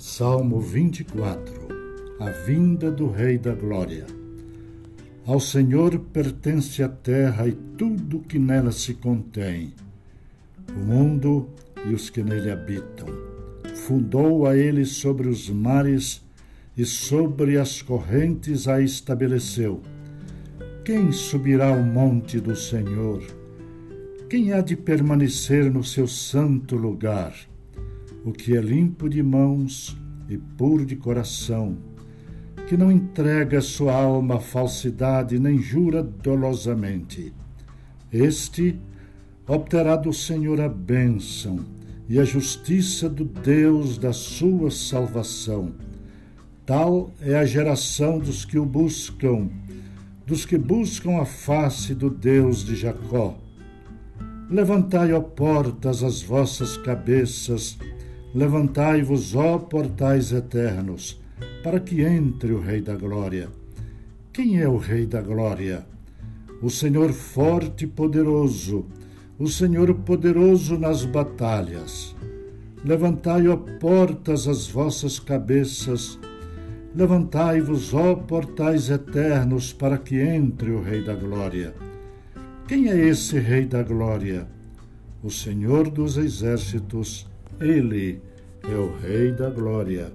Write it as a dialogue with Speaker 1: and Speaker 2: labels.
Speaker 1: Salmo 24 A vinda do Rei da Glória. Ao Senhor pertence a terra e tudo que nela se contém, o mundo e os que nele habitam. Fundou a ele sobre os mares e sobre as correntes a estabeleceu. Quem subirá ao monte do Senhor? Quem há de permanecer no seu santo lugar? O que é limpo de mãos e puro de coração, que não entrega sua alma à falsidade nem jura dolosamente. Este obterá do Senhor a bênção e a justiça do Deus da sua salvação. Tal é a geração dos que o buscam, dos que buscam a face do Deus de Jacó. Levantai, ó portas, as vossas cabeças, Levantai-vos, ó portais eternos, para que entre o Rei da Glória. Quem é o Rei da Glória? O Senhor forte e poderoso, o Senhor poderoso nas batalhas. Levantai, ó portas, as vossas cabeças, levantai-vos, ó portais eternos, para que entre o Rei da Glória. Quem é esse Rei da Glória? O Senhor dos Exércitos ele é o Rei da Glória.